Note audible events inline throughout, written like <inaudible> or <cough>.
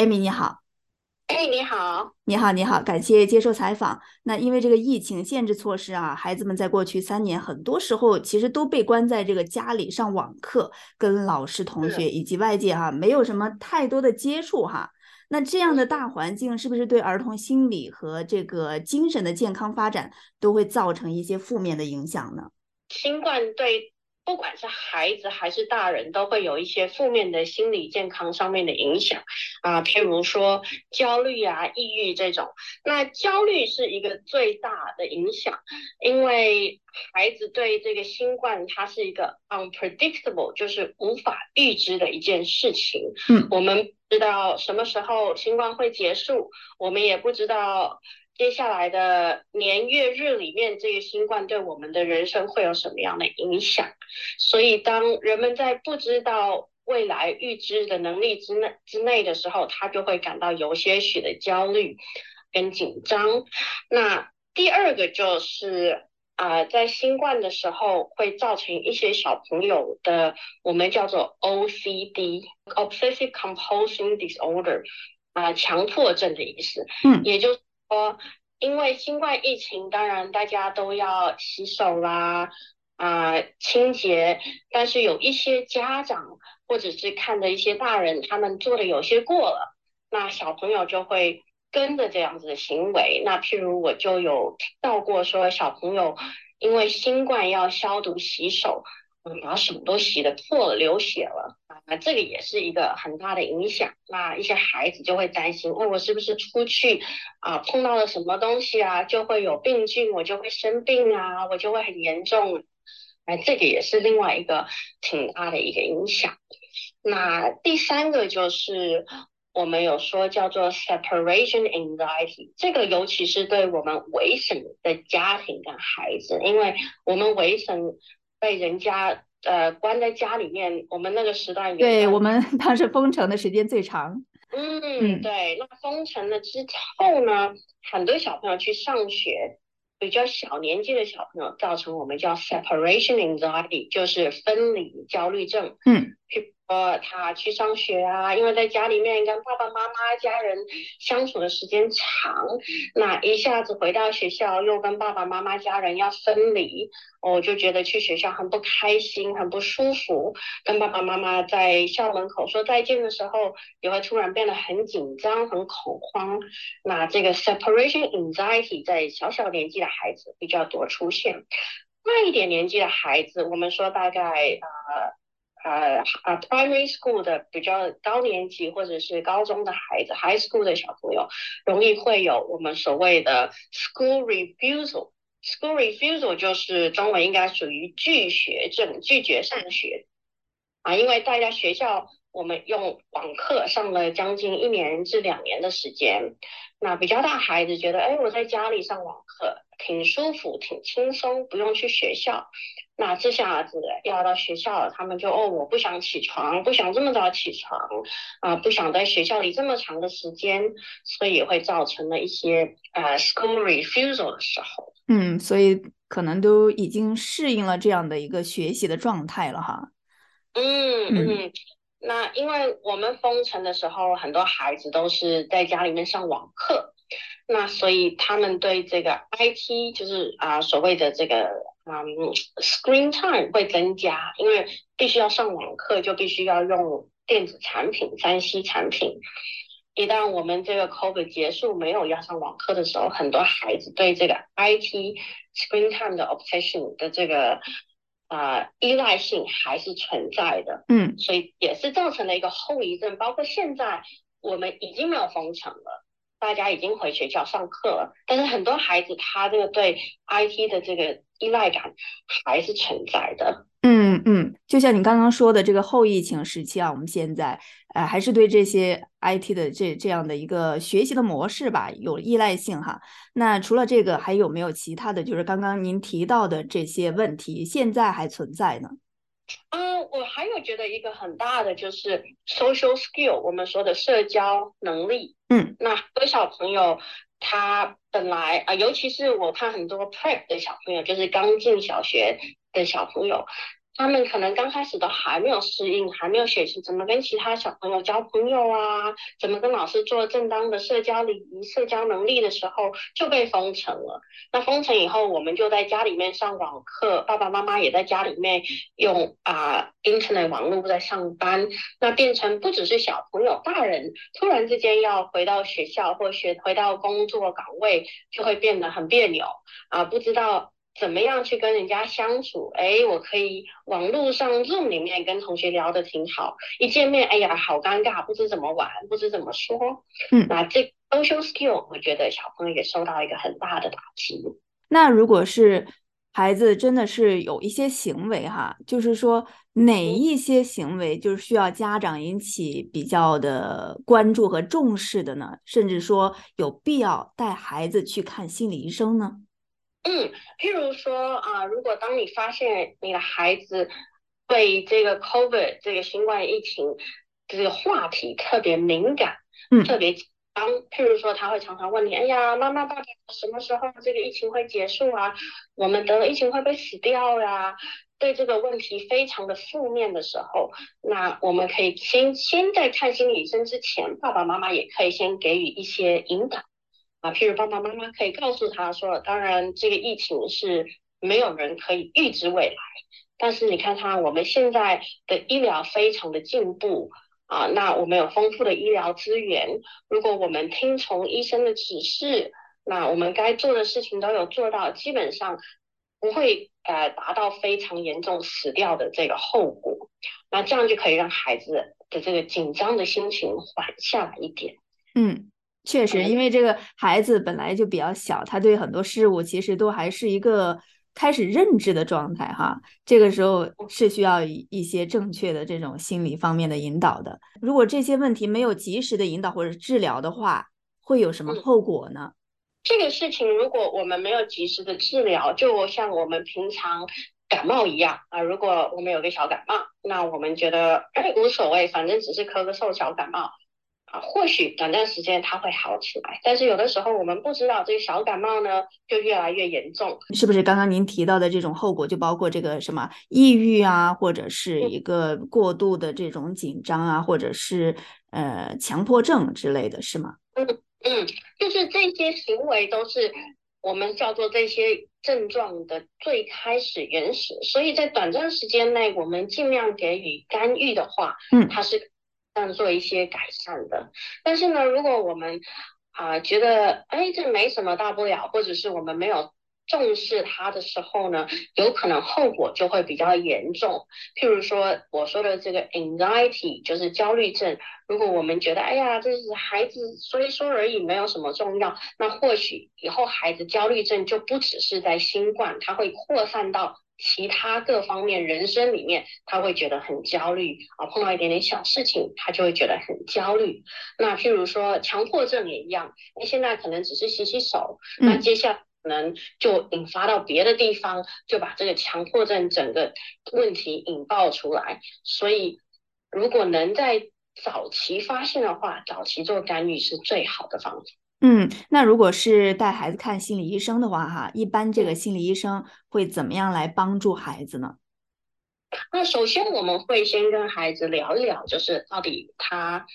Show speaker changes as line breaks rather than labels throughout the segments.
艾米你好。
哎，你好，
你好，你好，感谢接受采访。那因为这个疫情限制措施啊，孩子们在过去三年很多时候其实都被关在这个家里上网课，跟老师、同学以及外界哈没有什么太多的接触哈。那这样的大环境是不是对儿童心理和这个精神的健康发展都会造成一些负面的影响呢？
新冠对。不管是孩子还是大人，都会有一些负面的心理健康上面的影响啊，譬如说焦虑啊、抑郁这种。那焦虑是一个最大的影响，因为孩子对这个新冠，它是一个 unpredictable，就是无法预知的一件事情。
嗯，
我们不知道什么时候新冠会结束，我们也不知道。接下来的年月日里面，这个新冠对我们的人生会有什么样的影响？所以，当人们在不知道未来预知的能力之内之内的时候，他就会感到有些许的焦虑跟紧张。那第二个就是啊，在新冠的时候会造成一些小朋友的我们叫做 OCD（Obsessive Compulsive Disorder） 啊，强迫症的意思。
嗯，
也就。说，因为新冠疫情，当然大家都要洗手啦，啊，清洁。但是有一些家长或者是看的一些大人，他们做的有些过了，那小朋友就会跟着这样子的行为。那譬如我就有听到过说，小朋友因为新冠要消毒洗手。嗯，把手都洗的破了，流血了啊，这个也是一个很大的影响。那一些孩子就会担心，哦，我是不是出去啊碰到了什么东西啊，就会有病菌，我就会生病啊，我就会很严重。哎，这个也是另外一个挺大的一个影响。那第三个就是我们有说叫做 separation anxiety，这个尤其是对我们维省的家庭跟孩子，因为我们维省。被人家呃关在家里面，我们那个时代
对我们 <laughs> 当时封城的时间最长。
嗯，对。那封城了之后呢，很多小朋友去上学，比较小年纪的小朋友造成我们叫 separation anxiety，就是分离焦虑症。
嗯。
呃，他去上学啊，因为在家里面跟爸爸妈妈家人相处的时间长，那一下子回到学校又跟爸爸妈妈家人要分离，我就觉得去学校很不开心，很不舒服。跟爸爸妈妈在校门口说再见的时候，也会突然变得很紧张、很恐慌。那这个 separation anxiety 在小小年纪的孩子比较多出现，大一点年纪的孩子，我们说大概呃。呃啊，primary school 的比较高年级或者是高中的孩子，high school 的小朋友，容易会有我们所谓的 school refusal。school refusal 就是中文应该属于拒学症，拒绝上学啊，因为大家学校我们用网课上了将近一年至两年的时间，那比较大孩子觉得，哎，我在家里上网课挺舒服，挺轻松，不用去学校。那这下子要到学校了，他们就哦，我不想起床，不想这么早起床啊，不想在学校里这么长的时间，所以会造成了一些呃 school refusal 的时候。
嗯，所以可能都已经适应了这样的一个学习的状态了哈。
嗯嗯，那因为我们封城的时候，很多孩子都是在家里面上网课，那所以他们对这个 IT 就是啊所谓的这个。嗯，screen time 会增加，因为必须要上网课，就必须要用电子产品、三 C 产品。一旦我们这个 COVID 结束，没有要上网课的时候，很多孩子对这个 IT screen time 的 obsession 的这个啊依赖性还是存在的。
嗯，
所以也是造成了一个后遗症。包括现在我们已经没有封城了，大家已经回学校上课了，但是很多孩子他这个对 IT 的这个依赖感还是存在的。
嗯嗯，就像你刚刚说的，这个后疫情时期啊，我们现在呃还是对这些 IT 的这这样的一个学习的模式吧有依赖性哈。那除了这个，还有没有其他的就是刚刚您提到的这些问题，现在还存在呢？
嗯，我还有觉得一个很大的就是 social skill，我们说的社交能力。
嗯，
那很多小朋友。他本来啊，尤其是我看很多 prep 的小朋友，就是刚进小学的小朋友，他们可能刚开始都还没有适应，还没有学习怎么跟其他小朋友交朋友啊，怎么跟老师做正当的社交礼仪、社交能力的时候，就被封城了。那封城以后，我们就在家里面上网课，爸爸妈妈也在家里面用啊 Internet 网络在上班，那变成不只是小朋友，大人突然之间要回到学校或学回到工作岗位，就会变得很别扭啊，不知道。怎么样去跟人家相处？哎，我可以网络上 Zoom 里面跟同学聊得挺好，一见面，哎呀，好尴尬，不知怎么玩，不知怎么说。
嗯，
那这 social skill，我觉得小朋友也受到一个很大的打击。
那如果是孩子真的是有一些行为哈，就是说哪一些行为就是需要家长引起比较的关注和重视的呢？甚至说有必要带孩子去看心理医生呢？
嗯，譬如说啊，如果当你发现你的孩子对这个 COVID 这个新冠疫情这个话题特别敏感，
嗯，
特别当譬如说他会常常问你，哎呀，妈妈爸爸什么时候这个疫情会结束啊？我们得了疫情会不会死掉呀？对这个问题非常的负面的时候，那我们可以先先在看心理医生之前，爸爸妈妈也可以先给予一些引导。啊，譬如爸爸妈妈可以告诉他说，当然这个疫情是没有人可以预知未来，但是你看看我们现在的医疗非常的进步啊，那我们有丰富的医疗资源，如果我们听从医生的指示，那我们该做的事情都有做到，基本上不会呃达到非常严重死掉的这个后果，那这样就可以让孩子的这个紧张的心情缓下来一点，
嗯。确实，因为这个孩子本来就比较小，他对很多事物其实都还是一个开始认知的状态哈。这个时候是需要一些正确的这种心理方面的引导的。如果这些问题没有及时的引导或者治疗的话，会有什么后果呢？
这个事情如果我们没有及时的治疗，就像我们平常感冒一样啊。如果我们有个小感冒，那我们觉得哎 <coughs> 无所谓，反正只是咳个嗽小感冒。啊，或许短暂时间它会好起来，但是有的时候我们不知道这个小感冒呢就越来越严重，
是不是？刚刚您提到的这种后果就包括这个什么抑郁啊，或者是一个过度的这种紧张啊，或者是呃强迫症之类的是吗？
嗯嗯，就是这些行为都是我们叫做这些症状的最开始原始，所以在短暂时间内我们尽量给予干预的话，
嗯，
它是。这样做一些改善的，但是呢，如果我们啊觉得哎这没什么大不了，或者是我们没有重视它的时候呢，有可能后果就会比较严重。譬如说我说的这个 anxiety 就是焦虑症，如果我们觉得哎呀这是孩子说一说而已，没有什么重要，那或许以后孩子焦虑症就不只是在新冠，它会扩散到。其他各方面人生里面，他会觉得很焦虑啊，碰到一点点小事情，他就会觉得很焦虑。那譬如说强迫症也一样，那现在可能只是洗洗手，那接下来可能就引发到别的地方，就把这个强迫症整个问题引爆出来。所以，如果能在早期发现的话，早期做干预是最好的方法。
嗯，那如果是带孩子看心理医生的话，哈，一般这个心理医生会怎么样来帮助孩子呢？
那首先我们会先跟孩子聊一聊，就是到底他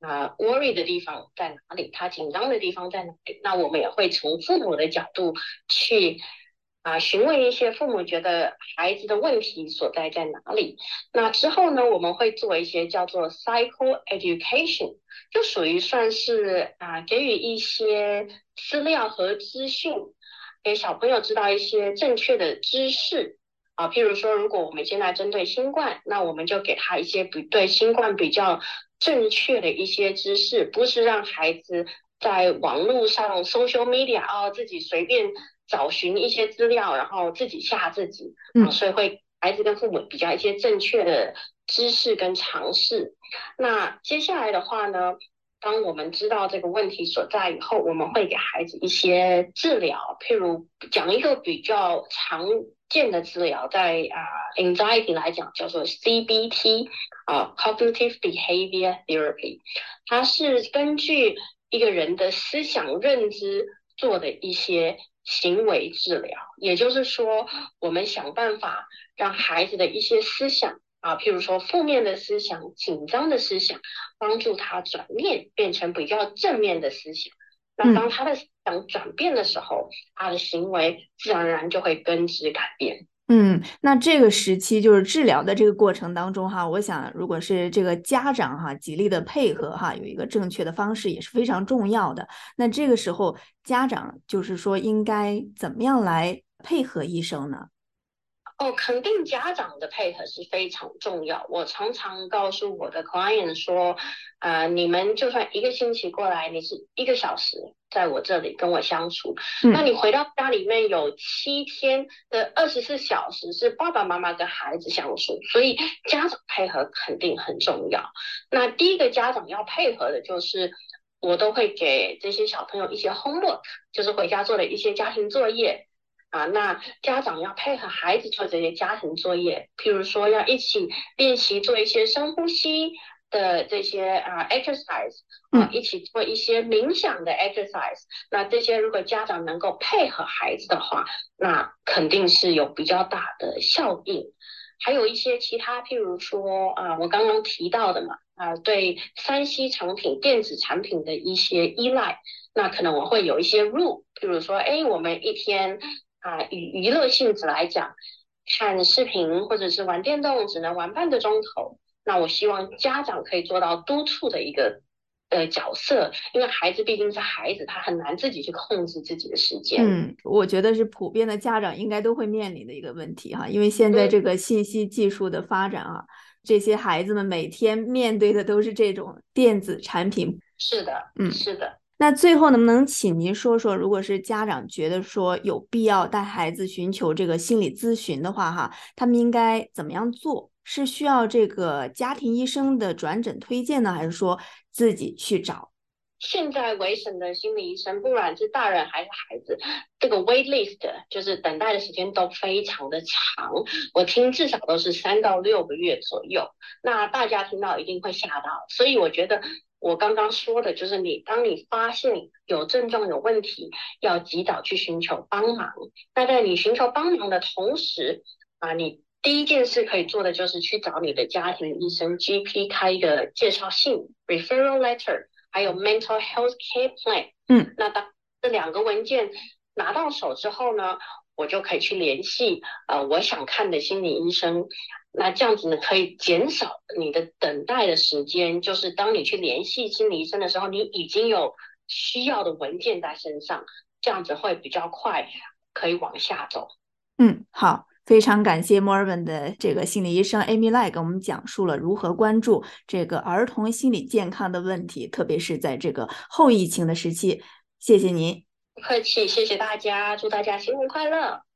啊 worry 的地方在哪里，他紧张的地方在哪里。那我们也会从父母的角度去啊询问一些父母觉得孩子的问题所在在哪里。那之后呢，我们会做一些叫做 psycho education。就属于算是啊，给予一些资料和资讯，给小朋友知道一些正确的知识啊。譬如说，如果我们现在针对新冠，那我们就给他一些比对新冠比较正确的一些知识，不是让孩子在网络上 social media 啊自己随便找寻一些资料，然后自己吓自己啊。所以会孩子跟父母比较一些正确的。知识跟尝试，那接下来的话呢？当我们知道这个问题所在以后，我们会给孩子一些治疗，譬如讲一个比较常见的治疗，在啊 anxiety 来讲叫做 CBT 啊 cognitive behavior therapy，它是根据一个人的思想认知做的一些行为治疗，也就是说，我们想办法让孩子的一些思想啊，譬如说负面的思想、紧张的思想，帮助他转念变成比较正面的思想。那当他的思想转变的时候，他的行为自然而然就会根植改变。
嗯，那这个时期就是治疗的这个过程当中哈，我想如果是这个家长哈极力的配合哈，有一个正确的方式也是非常重要的。那这个时候家长就是说应该怎么样来配合医生呢？
哦，肯定家长的配合是非常重要。我常常告诉我的 client 说，呃，你们就算一个星期过来，你是一个小时在我这里跟我相处，那你回到家里面有七天的二十四小时是爸爸妈妈跟孩子相处，所以家长配合肯定很重要。那第一个家长要配合的就是，我都会给这些小朋友一些 homework，就是回家做的一些家庭作业。啊，那家长要配合孩子做这些家庭作业，譬如说要一起练习做一些深呼吸的这些啊 exercise，啊，一起做一些冥想的 exercise。那这些如果家长能够配合孩子的话，那肯定是有比较大的效应。还有一些其他，譬如说啊，我刚刚提到的嘛，啊，对三 C 产品、电子产品的一些依赖，那可能我会有一些 rule，譬如说，哎，我们一天。啊，以娱乐性质来讲，看视频或者是玩电动只能玩半个钟头。那我希望家长可以做到督促的一个呃角色，因为孩子毕竟是孩子，他很难自己去控制自己的时间。
嗯，我觉得是普遍的家长应该都会面临的一个问题哈，因为现在这个信息技术的发展啊，这些孩子们每天面对的都是这种电子产品。
是的，嗯，是的。
那最后能不能请您说说，如果是家长觉得说有必要带孩子寻求这个心理咨询的话，哈，他们应该怎么样做？是需要这个家庭医生的转诊推荐呢，还是说自己去找？
现在维省的心理医生，不管是大人还是孩子，这个 wait list 就是等待的时间都非常的长，我听至少都是三到六个月左右。那大家听到一定会吓到，所以我觉得。我刚刚说的就是，你当你发现有症状有问题，要及早去寻求帮忙。那在你寻求帮忙的同时，啊，你第一件事可以做的就是去找你的家庭医生 GP 开一个介绍信 （referral letter），还有 mental health care plan。
嗯，
那当这两个文件拿到手之后呢，我就可以去联系呃我想看的心理医生。那这样子呢，可以减少你的等待的时间。就是当你去联系心理医生的时候，你已经有需要的文件在身上，这样子会比较快，可以往下走。
嗯，好，非常感谢墨尔本的这个心理医生 Amy Lai 给我们讲述了如何关注这个儿童心理健康的问题，特别是在这个后疫情的时期。谢谢您，
不客气，谢谢大家，祝大家新年快乐。